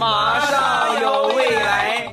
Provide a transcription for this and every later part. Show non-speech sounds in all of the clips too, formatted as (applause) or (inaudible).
马上有未来。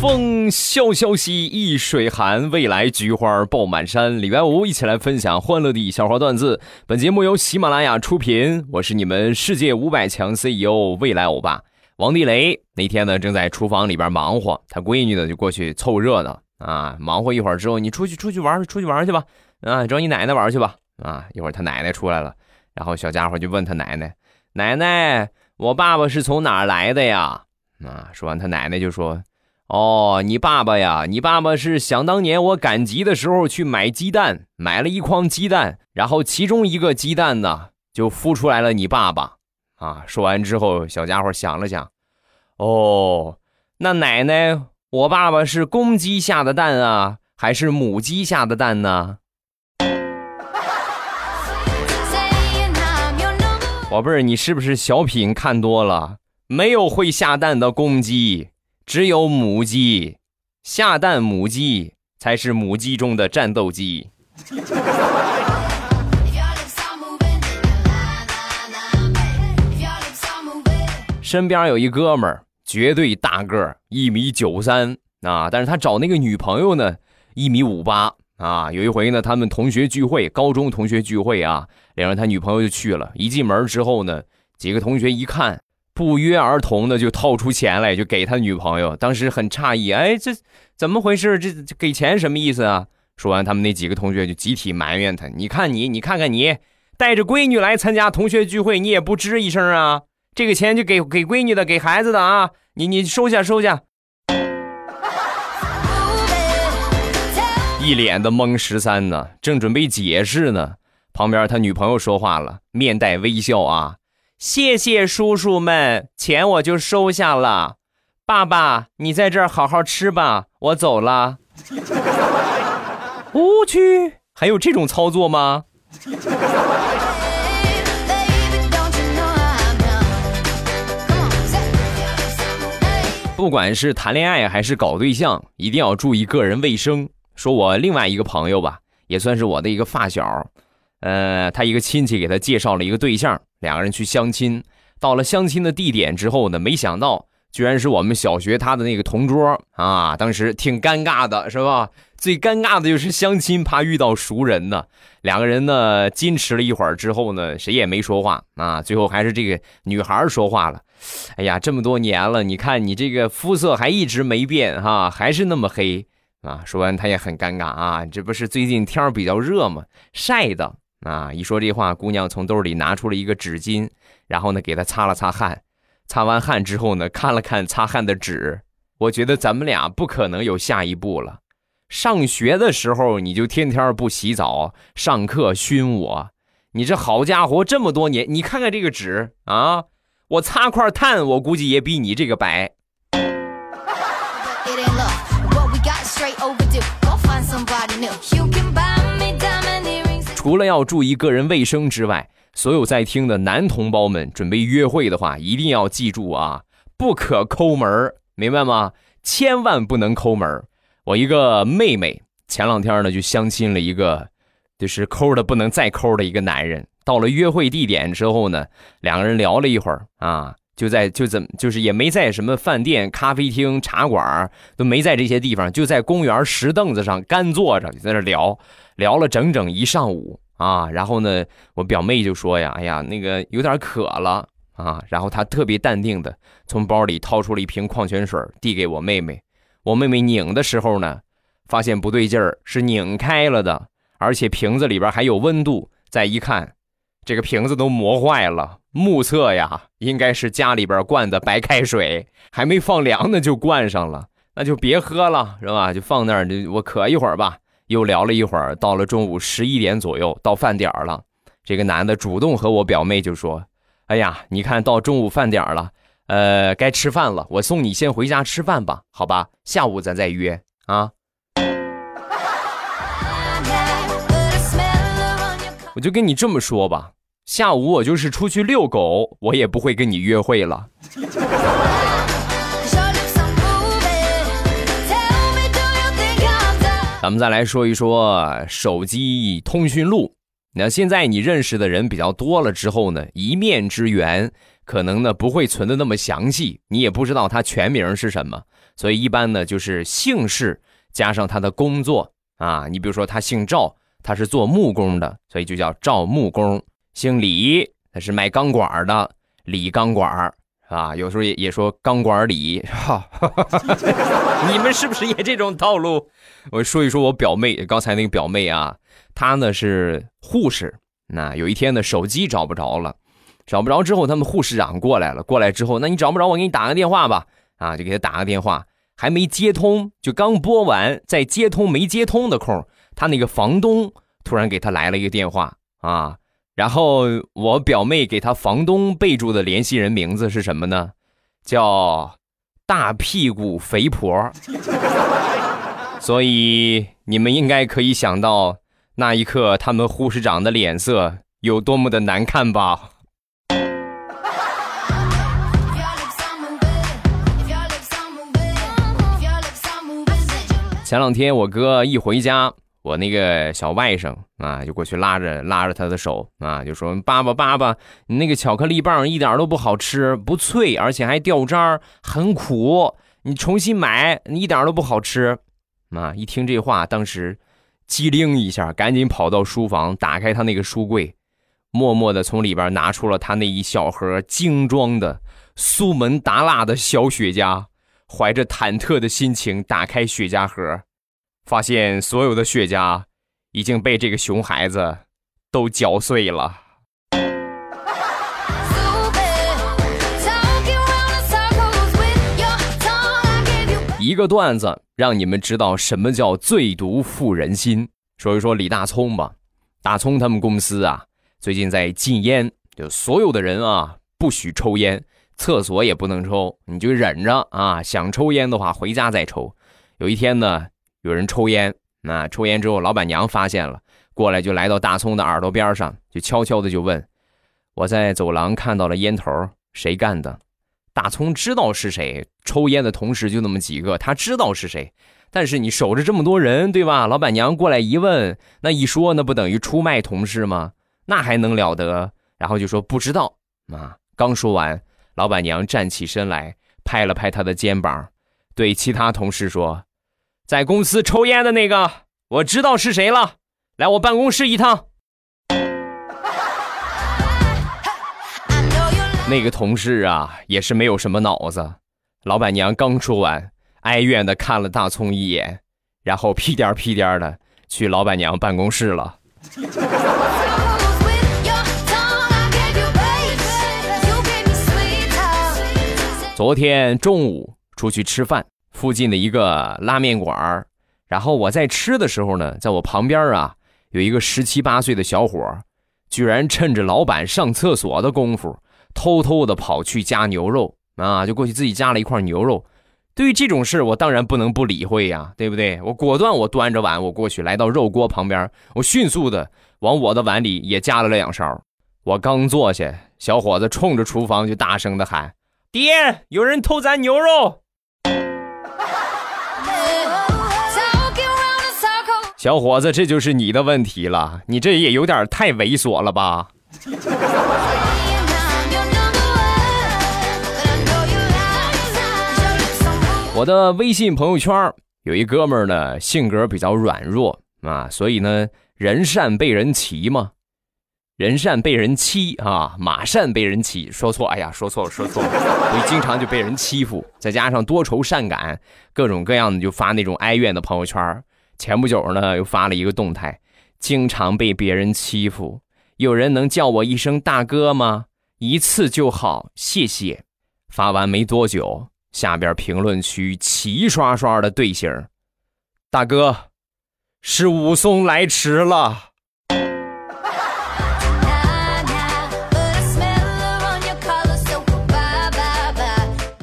风萧萧兮易水寒，未来菊花爆满山。礼拜五一起来分享欢乐的小花段子。本节目由喜马拉雅出品，我是你们世界五百强 CEO 未来欧巴王地雷。那天呢，正在厨房里边忙活，他闺女呢就过去凑热闹啊。忙活一会儿之后，你出去出去玩，出去玩去吧。啊，找你奶奶玩去吧。啊，一会儿他奶奶出来了，然后小家伙就问他奶奶：“奶奶，我爸爸是从哪来的呀？”啊，说完他奶奶就说。哦，你爸爸呀，你爸爸是想当年我赶集的时候去买鸡蛋，买了一筐鸡蛋，然后其中一个鸡蛋呢就孵出来了你爸爸。啊，说完之后，小家伙想了想，哦，那奶奶，我爸爸是公鸡下的蛋啊，还是母鸡下的蛋呢？宝贝儿，你是不是小品看多了？没有会下蛋的公鸡。只有母鸡下蛋，母鸡才是母鸡中的战斗机。身边有一哥们儿，绝对大个儿，一米九三啊，但是他找那个女朋友呢，一米五八啊。有一回呢，他们同学聚会，高中同学聚会啊，连着他女朋友就去了。一进门之后呢，几个同学一看。不约而同的就掏出钱来，就给他女朋友。当时很诧异，哎，这怎么回事？这给钱什么意思啊？说完，他们那几个同学就集体埋怨他：“你看你，你看看你，带着闺女来参加同学聚会，你也不吱一声啊！这个钱就给给闺女的，给孩子的啊！你你收下收下。(laughs) ”一脸的懵十三呢，正准备解释呢，旁边他女朋友说话了，面带微笑啊。谢谢叔叔们，钱我就收下了。爸爸，你在这儿好好吃吧，我走了。(laughs) 我去，还有这种操作吗？不管是谈恋爱还是搞对象，一定要注意个人卫生。说我另外一个朋友吧，也算是我的一个发小。呃，他一个亲戚给他介绍了一个对象，两个人去相亲。到了相亲的地点之后呢，没想到居然是我们小学他的那个同桌啊！当时挺尴尬的，是吧？最尴尬的就是相亲，怕遇到熟人呢。两个人呢，矜持了一会儿之后呢，谁也没说话啊。最后还是这个女孩说话了：“哎呀，这么多年了，你看你这个肤色还一直没变哈，还是那么黑啊！”说完，他也很尴尬啊，这不是最近天儿比较热吗？晒的。啊！一说这话，姑娘从兜里拿出了一个纸巾，然后呢，给他擦了擦汗。擦完汗之后呢，看了看擦汗的纸，我觉得咱们俩不可能有下一步了。上学的时候你就天天不洗澡，上课熏我。你这好家伙，这么多年，你看看这个纸啊，我擦块炭，我估计也比你这个白。除了要注意个人卫生之外，所有在听的男同胞们准备约会的话，一定要记住啊，不可抠门明白吗？千万不能抠门我一个妹妹前两天呢就相亲了一个，就是抠的不能再抠的一个男人。到了约会地点之后呢，两个人聊了一会儿啊，就在就怎么就是也没在什么饭店、咖啡厅、茶馆都没在这些地方，就在公园石凳子上干坐着，在那聊。聊了整整一上午啊，然后呢，我表妹就说呀：“哎呀，那个有点渴了啊。”然后她特别淡定的从包里掏出了一瓶矿泉水，递给我妹妹。我妹妹拧的时候呢，发现不对劲儿，是拧开了的，而且瓶子里边还有温度。再一看，这个瓶子都磨坏了，目测呀，应该是家里边灌的白开水，还没放凉呢就灌上了，那就别喝了，是吧？就放那儿，就我渴一会儿吧。又聊了一会儿，到了中午十一点左右，到饭点了。这个男的主动和我表妹就说：“哎呀，你看到中午饭点了，呃，该吃饭了，我送你先回家吃饭吧，好吧？下午咱再约啊。(laughs) ”我就跟你这么说吧，下午我就是出去遛狗，我也不会跟你约会了。咱们再来说一说手机通讯录。那现在你认识的人比较多了之后呢，一面之缘可能呢不会存的那么详细，你也不知道他全名是什么，所以一般呢就是姓氏加上他的工作啊。你比如说他姓赵，他是做木工的，所以就叫赵木工；姓李，他是卖钢管的，李钢管啊。有时候也也说钢管李，哈，(laughs) 你们是不是也这种套路？我说一说我表妹，刚才那个表妹啊。她呢是护士，那有一天呢手机找不着了，找不着之后，他们护士长过来了，过来之后，那你找不着，我给你打个电话吧，啊，就给他打个电话，还没接通，就刚拨完，在接通没接通的空，他那个房东突然给他来了一个电话啊，然后我表妹给她房东备注的联系人名字是什么呢？叫大屁股肥婆，(laughs) 所以你们应该可以想到。那一刻，他们护士长的脸色有多么的难看吧？前两天我哥一回家，我那个小外甥啊，就过去拉着拉着他的手啊，就说：“爸爸，爸爸，你那个巧克力棒一点都不好吃，不脆，而且还掉渣，很苦。你重新买，你一点都不好吃。”啊，一听这话，当时。机灵一下，赶紧跑到书房，打开他那个书柜，默默的从里边拿出了他那一小盒精装的苏门答腊的小雪茄，怀着忐忑的心情打开雪茄盒，发现所有的雪茄已经被这个熊孩子都嚼碎了。一个段子让你们知道什么叫最毒妇人心。说一说李大聪吧，大聪他们公司啊，最近在禁烟，就所有的人啊不许抽烟，厕所也不能抽，你就忍着啊。想抽烟的话，回家再抽。有一天呢，有人抽烟，那抽烟之后，老板娘发现了，过来就来到大葱的耳朵边上，就悄悄的就问：“我在走廊看到了烟头，谁干的？”大葱知道是谁，抽烟的同事就那么几个，他知道是谁。但是你守着这么多人，对吧？老板娘过来一问，那一说，那不等于出卖同事吗？那还能了得？然后就说不知道。啊，刚说完，老板娘站起身来，拍了拍他的肩膀，对其他同事说：“在公司抽烟的那个，我知道是谁了，来我办公室一趟。(laughs) ”那个同事啊，也是没有什么脑子。老板娘刚说完，哀怨的看了大葱一眼，然后屁颠屁颠的去老板娘办公室了。(laughs) 昨天中午出去吃饭，附近的一个拉面馆然后我在吃的时候呢，在我旁边啊，有一个十七八岁的小伙居然趁着老板上厕所的功夫。偷偷的跑去夹牛肉啊，就过去自己夹了一块牛肉。对于这种事，我当然不能不理会呀，对不对？我果断，我端着碗，我过去来到肉锅旁边，我迅速的往我的碗里也加了两勺。我刚坐下，小伙子冲着厨房就大声的喊：“爹，有人偷咱牛肉！”小伙子，这就是你的问题了，你这也有点太猥琐了吧？我的微信朋友圈有一哥们呢，性格比较软弱啊，所以呢，人善被人欺嘛，人善被人欺啊，马善被人欺，说错，哎呀，说错了，说错了，所以经常就被人欺负，再加上多愁善感，各种各样的就发那种哀怨的朋友圈。前不久呢，又发了一个动态，经常被别人欺负，有人能叫我一声大哥吗？一次就好，谢谢。发完没多久。下边评论区齐刷刷的队形，大哥，是武松来迟了。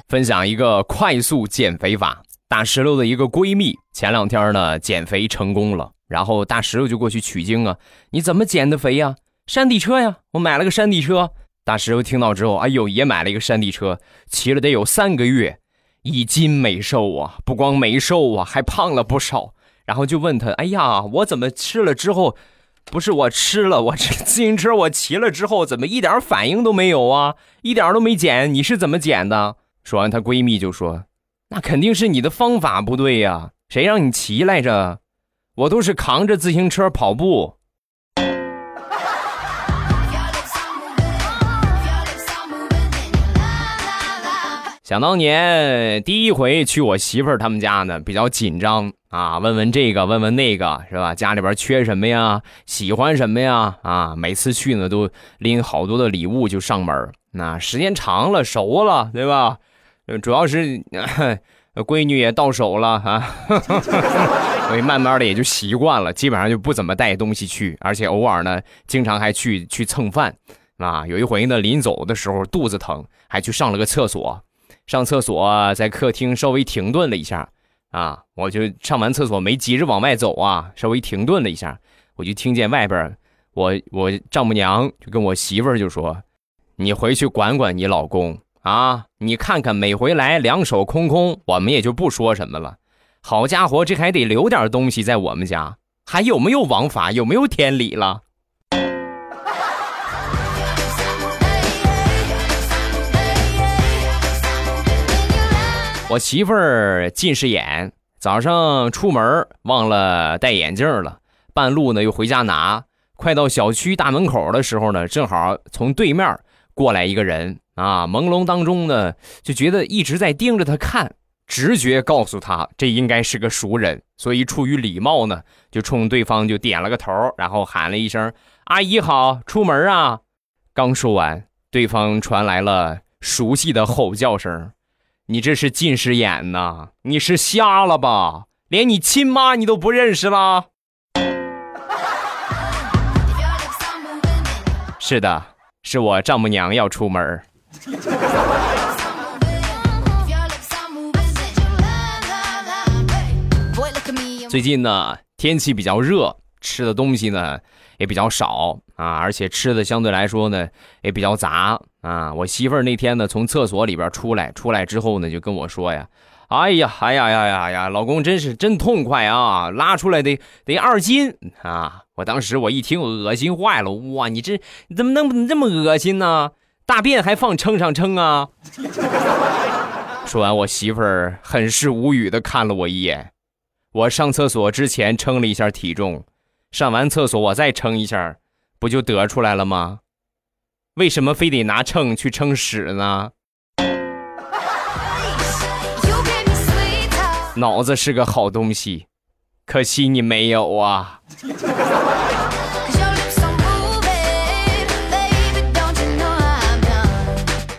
分享一个快速减肥法，大石榴的一个闺蜜前两天呢减肥成功了，然后大石榴就过去取经啊，你怎么减的肥呀？山地车呀，我买了个山地车。大石头听到之后，哎呦，也买了一个山地车，骑了得有三个月，一斤没瘦啊！不光没瘦啊，还胖了不少。然后就问他：“哎呀，我怎么吃了之后，不是我吃了，我这自行车我骑了之后，怎么一点反应都没有啊？一点都没减，你是怎么减的？”说完，她闺蜜就说：“那肯定是你的方法不对呀，谁让你骑来着？我都是扛着自行车跑步。”想当年第一回去我媳妇儿他们家呢，比较紧张啊，问问这个，问问那个，是吧？家里边缺什么呀？喜欢什么呀？啊，每次去呢都拎好多的礼物就上门那时间长了，熟了，对吧？主要是闺女也到手了啊，(laughs) 所以慢慢的也就习惯了，基本上就不怎么带东西去，而且偶尔呢，经常还去去蹭饭啊。有一回呢，临走的时候肚子疼，还去上了个厕所。上厕所，在客厅稍微停顿了一下，啊，我就上完厕所没急着往外走啊，稍微停顿了一下，我就听见外边，我我丈母娘就跟我媳妇就说：“你回去管管你老公啊，你看看每回来两手空空，我们也就不说什么了。好家伙，这还得留点东西在我们家，还有没有王法？有没有天理了？”我媳妇儿近视眼，早上出门忘了戴眼镜了，半路呢又回家拿，快到小区大门口的时候呢，正好从对面过来一个人啊，朦胧当中呢就觉得一直在盯着他看，直觉告诉他这应该是个熟人，所以出于礼貌呢，就冲对方就点了个头，然后喊了一声“阿姨好”，出门啊。刚说完，对方传来了熟悉的吼叫声。你这是近视眼呐？你是瞎了吧？连你亲妈你都不认识了？(laughs) 是的，是我丈母娘要出门。(laughs) 最近呢，天气比较热，吃的东西呢也比较少啊，而且吃的相对来说呢也比较杂。啊，我媳妇儿那天呢，从厕所里边出来，出来之后呢，就跟我说呀：“哎呀，哎呀呀呀呀，老公真是真痛快啊，拉出来得得二斤啊！”我当时我一听，恶心坏了，哇，你这你怎么能这么恶心呢？大便还放秤上称啊！(laughs) 说完，我媳妇儿很是无语的看了我一眼。我上厕所之前称了一下体重，上完厕所我再称一下，不就得出来了吗？为什么非得拿秤去称屎呢？(laughs) 脑子是个好东西，可惜你没有啊。(laughs)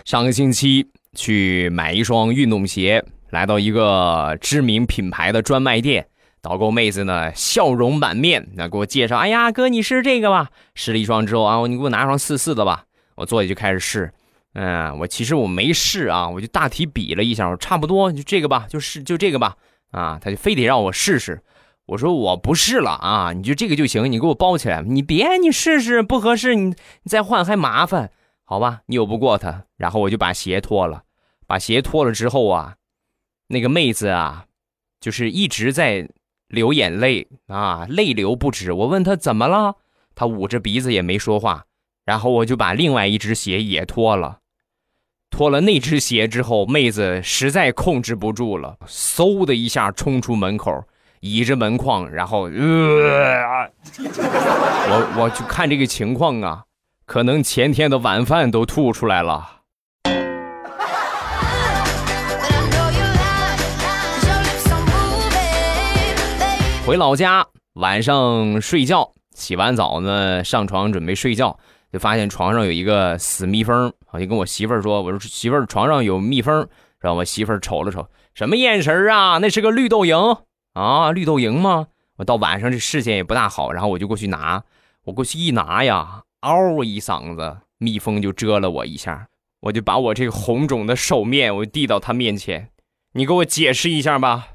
上个星期去买一双运动鞋，来到一个知名品牌的专卖店，导购妹子呢笑容满面，那给我介绍，哎呀哥，你试试这个吧。试了一双之后啊，你给我拿双四四的吧。我坐下就开始试，嗯，我其实我没试啊，我就大体比了一下，我差不多就这个吧，就是就这个吧，啊，他就非得让我试试，我说我不试了啊，你就这个就行，你给我包起来，你别你试试不合适，你你再换还麻烦，好吧，拗不过他，然后我就把鞋脱了，把鞋脱了之后啊，那个妹子啊，就是一直在流眼泪啊，泪流不止，我问她怎么了，她捂着鼻子也没说话。然后我就把另外一只鞋也脱了，脱了那只鞋之后，妹子实在控制不住了，嗖的一下冲出门口，倚着门框，然后，呃，我我就看这个情况啊，可能前天的晚饭都吐出来了。回老家晚上睡觉，洗完澡呢，上床准备睡觉。就发现床上有一个死蜜蜂，我就跟我媳妇儿说：“我说媳妇儿，床上有蜜蜂。”让我媳妇儿瞅了瞅，什么眼神啊？那是个绿豆蝇啊，绿豆蝇吗？我到晚上这视线也不大好，然后我就过去拿，我过去一拿呀，嗷一嗓子，蜜蜂就蛰了我一下，我就把我这个红肿的手面，我递到他面前，你给我解释一下吧，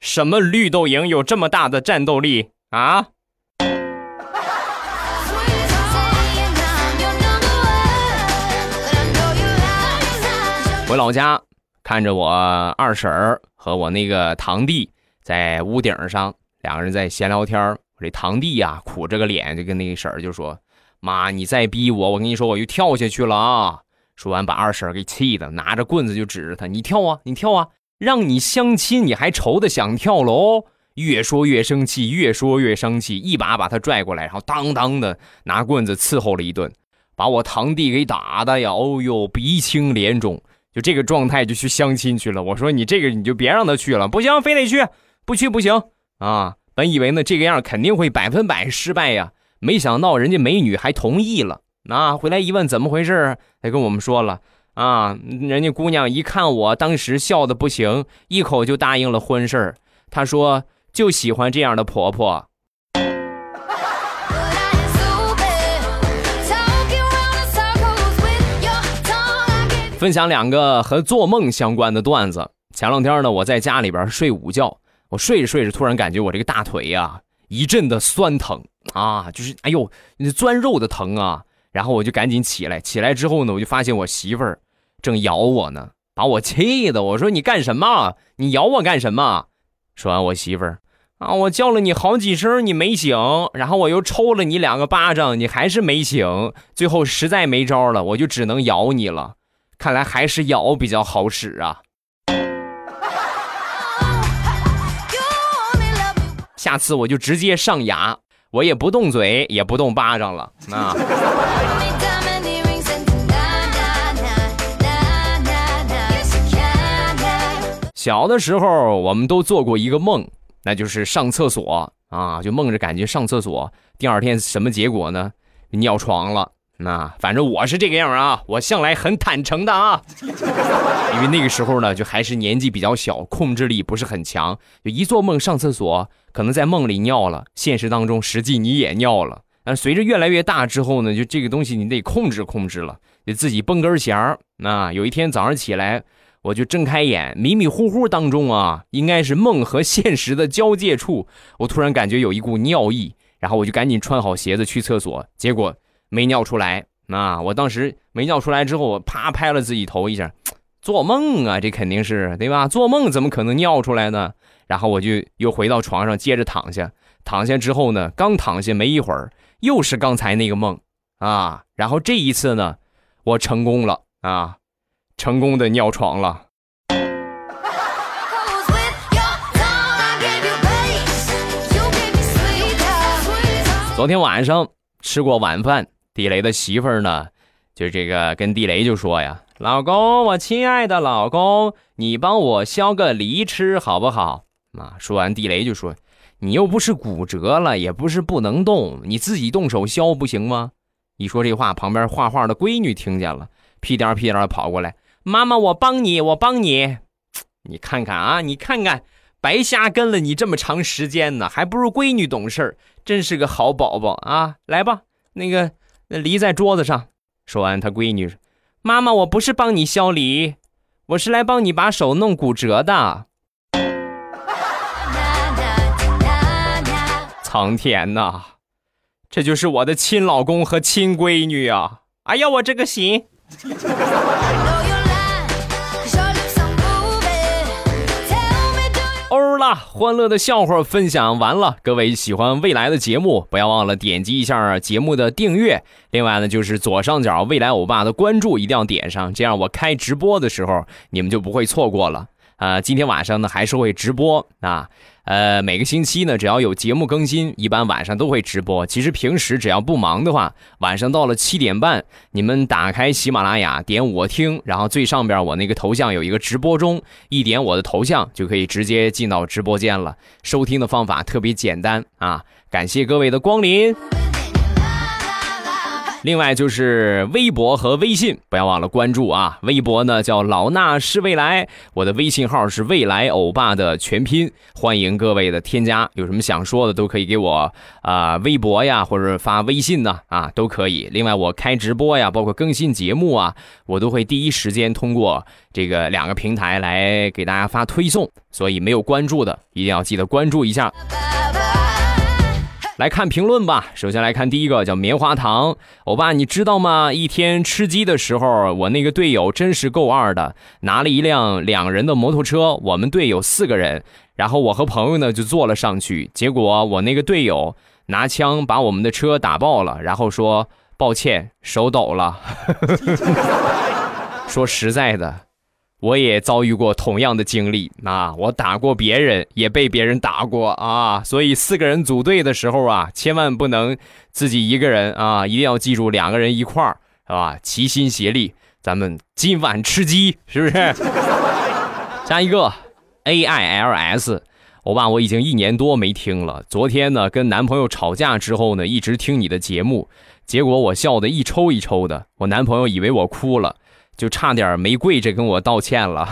什么绿豆蝇有这么大的战斗力啊？回老家，看着我二婶儿和我那个堂弟在屋顶上两个人在闲聊天我这堂弟呀，苦着个脸就跟那个婶儿就说：“妈，你再逼我，我跟你说我就跳下去了啊！”说完把二婶给气的，拿着棍子就指着他：“你跳啊，你跳啊！让你相亲你还愁的想跳楼？”越说越生气，越说越生气，一把把他拽过来，然后当当的拿棍子伺候了一顿，把我堂弟给打的呀！哦呦，鼻青脸肿，就这个状态就去相亲去了。我说你这个你就别让他去了，不行，非得去，不去不行啊！本以为呢这个样肯定会百分百失败呀，没想到人家美女还同意了。啊，回来一问怎么回事，他跟我们说了啊，人家姑娘一看我当时笑的不行，一口就答应了婚事儿。她说。就喜欢这样的婆婆。分享两个和做梦相关的段子。前两天呢，我在家里边睡午觉，我睡着睡着，突然感觉我这个大腿呀一阵的酸疼啊，就是哎呦，那钻肉的疼啊。然后我就赶紧起来，起来之后呢，我就发现我媳妇儿正咬我呢，把我气的。我说你干什么？你咬我干什么？说完，我媳妇儿啊，我叫了你好几声，你没醒，然后我又抽了你两个巴掌，你还是没醒，最后实在没招了，我就只能咬你了。看来还是咬比较好使啊。下次我就直接上牙，我也不动嘴，也不动巴掌了 (laughs) 啊。小的时候，我们都做过一个梦，那就是上厕所啊，就梦着感觉上厕所，第二天什么结果呢？尿床了。那反正我是这个样啊，我向来很坦诚的啊。(laughs) 因为那个时候呢，就还是年纪比较小，控制力不是很强，就一做梦上厕所，可能在梦里尿了，现实当中实际你也尿了。但随着越来越大之后呢，就这个东西你得控制控制了，得自己绷根弦儿。那有一天早上起来。我就睁开眼，迷迷糊糊当中啊，应该是梦和现实的交界处，我突然感觉有一股尿意，然后我就赶紧穿好鞋子去厕所，结果没尿出来。那我当时没尿出来之后，我啪拍了自己头一下，做梦啊，这肯定是对吧？做梦怎么可能尿出来呢？然后我就又回到床上接着躺下，躺下之后呢，刚躺下没一会儿，又是刚才那个梦啊，然后这一次呢，我成功了啊。成功的尿床了。昨天晚上吃过晚饭，地雷的媳妇儿呢，就这个跟地雷就说呀：“老公，我亲爱的老公，你帮我削个梨吃好不好？”啊，说完地雷就说：“你又不是骨折了，也不是不能动，你自己动手削不行吗？”一说这话，旁边画画的闺女听见了，屁颠屁颠跑过来。妈妈，我帮你，我帮你。你看看啊，你看看，白瞎跟了你这么长时间呢，还不如闺女懂事儿，真是个好宝宝啊！来吧，那个那梨在桌子上。说完，他闺女妈妈，我不是帮你削梨，我是来帮你把手弄骨折的。”苍天呐，这就是我的亲老公和亲闺女啊！哎呀，我这个心。欢乐的笑话分享完了，各位喜欢未来的节目，不要忘了点击一下节目的订阅。另外呢，就是左上角未来欧巴的关注一定要点上，这样我开直播的时候你们就不会错过了。啊，今天晚上呢还是会直播啊。呃，每个星期呢，只要有节目更新，一般晚上都会直播。其实平时只要不忙的话，晚上到了七点半，你们打开喜马拉雅，点我听，然后最上边我那个头像有一个直播中，一点我的头像就可以直接进到直播间了。收听的方法特别简单啊，感谢各位的光临。(laughs) 另外就是微博和微信，不要忘了关注啊！微博呢叫老衲是未来，我的微信号是未来欧巴的全拼，欢迎各位的添加。有什么想说的都可以给我啊微博呀，或者发微信呢啊都可以。另外我开直播呀，包括更新节目啊，我都会第一时间通过这个两个平台来给大家发推送，所以没有关注的一定要记得关注一下。来看评论吧。首先来看第一个，叫棉花糖欧巴，你知道吗？一天吃鸡的时候，我那个队友真是够二的，拿了一辆两人的摩托车，我们队有四个人，然后我和朋友呢就坐了上去，结果我那个队友拿枪把我们的车打爆了，然后说抱歉，手抖了。(laughs) 说实在的，我也遭遇过同样的经历啊，我打过别人，也被别人打过啊，所以四个人组队的时候啊，千万不能自己一个人啊，一定要记住两个人一块儿，是吧？齐心协力，咱们今晚吃鸡，是不是？(laughs) 下一个。A I L S，欧巴，我已经一年多没听了。昨天呢，跟男朋友吵架之后呢，一直听你的节目，结果我笑得一抽一抽的。我男朋友以为我哭了，就差点没跪着跟我道歉了。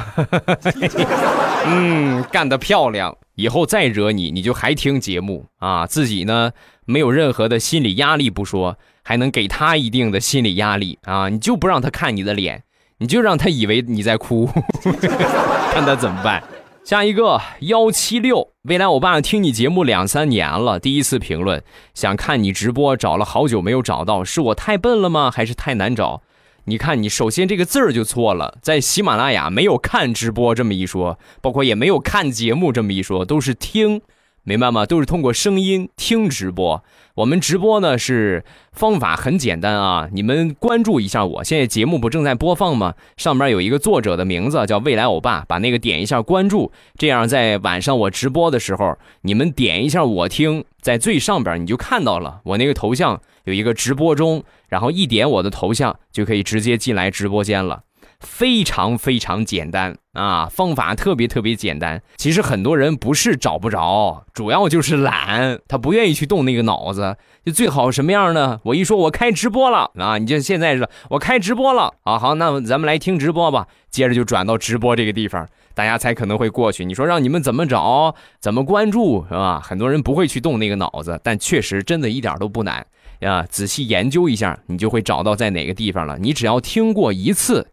(laughs) 嗯，干得漂亮！以后再惹你，你就还听节目啊？自己呢，没有任何的心理压力不说，还能给他一定的心理压力啊？你就不让他看你的脸，你就让他以为你在哭，(laughs) 看他怎么办？下一个幺七六，未来我爸听你节目两三年了，第一次评论，想看你直播，找了好久没有找到，是我太笨了吗？还是太难找？你看，你首先这个字儿就错了，在喜马拉雅没有看直播这么一说，包括也没有看节目这么一说，都是听。明白吗？都是通过声音听直播。我们直播呢是方法很简单啊，你们关注一下我。现在节目不正在播放吗？上面有一个作者的名字叫未来欧巴，把那个点一下关注，这样在晚上我直播的时候，你们点一下我听，在最上边你就看到了我那个头像有一个直播中，然后一点我的头像就可以直接进来直播间了。非常非常简单啊，方法特别特别简单。其实很多人不是找不着，主要就是懒，他不愿意去动那个脑子。就最好什么样呢？我一说我开直播了啊，你就现在是我开直播了啊，好，那咱们来听直播吧。接着就转到直播这个地方，大家才可能会过去。你说让你们怎么找，怎么关注，是吧？很多人不会去动那个脑子，但确实真的一点都不难啊。仔细研究一下，你就会找到在哪个地方了。你只要听过一次。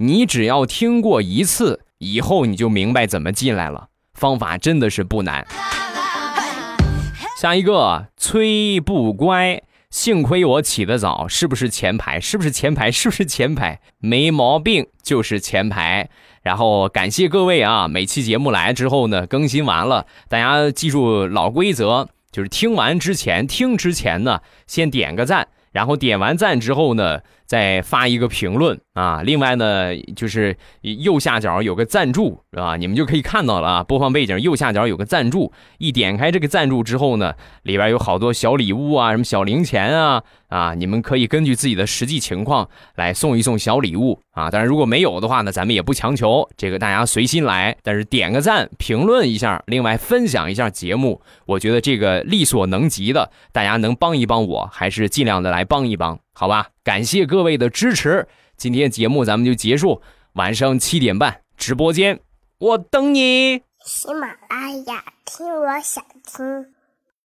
你只要听过一次，以后你就明白怎么进来了。方法真的是不难。下一个崔不乖，幸亏我起得早，是不是前排？是不是前排？是不是前排？没毛病，就是前排。然后感谢各位啊，每期节目来之后呢，更新完了，大家记住老规则，就是听完之前，听之前呢，先点个赞，然后点完赞之后呢。再发一个评论啊！另外呢，就是右下角有个赞助，是吧？你们就可以看到了啊。播放背景右下角有个赞助，一点开这个赞助之后呢，里边有好多小礼物啊，什么小零钱啊啊！你们可以根据自己的实际情况来送一送小礼物啊。但是，如果没有的话呢，咱们也不强求，这个大家随心来。但是点个赞，评论一下，另外分享一下节目，我觉得这个力所能及的，大家能帮一帮我，还是尽量的来帮一帮。好吧，感谢各位的支持。今天节目咱们就结束，晚上七点半直播间，我等你。喜马拉雅听，我想听。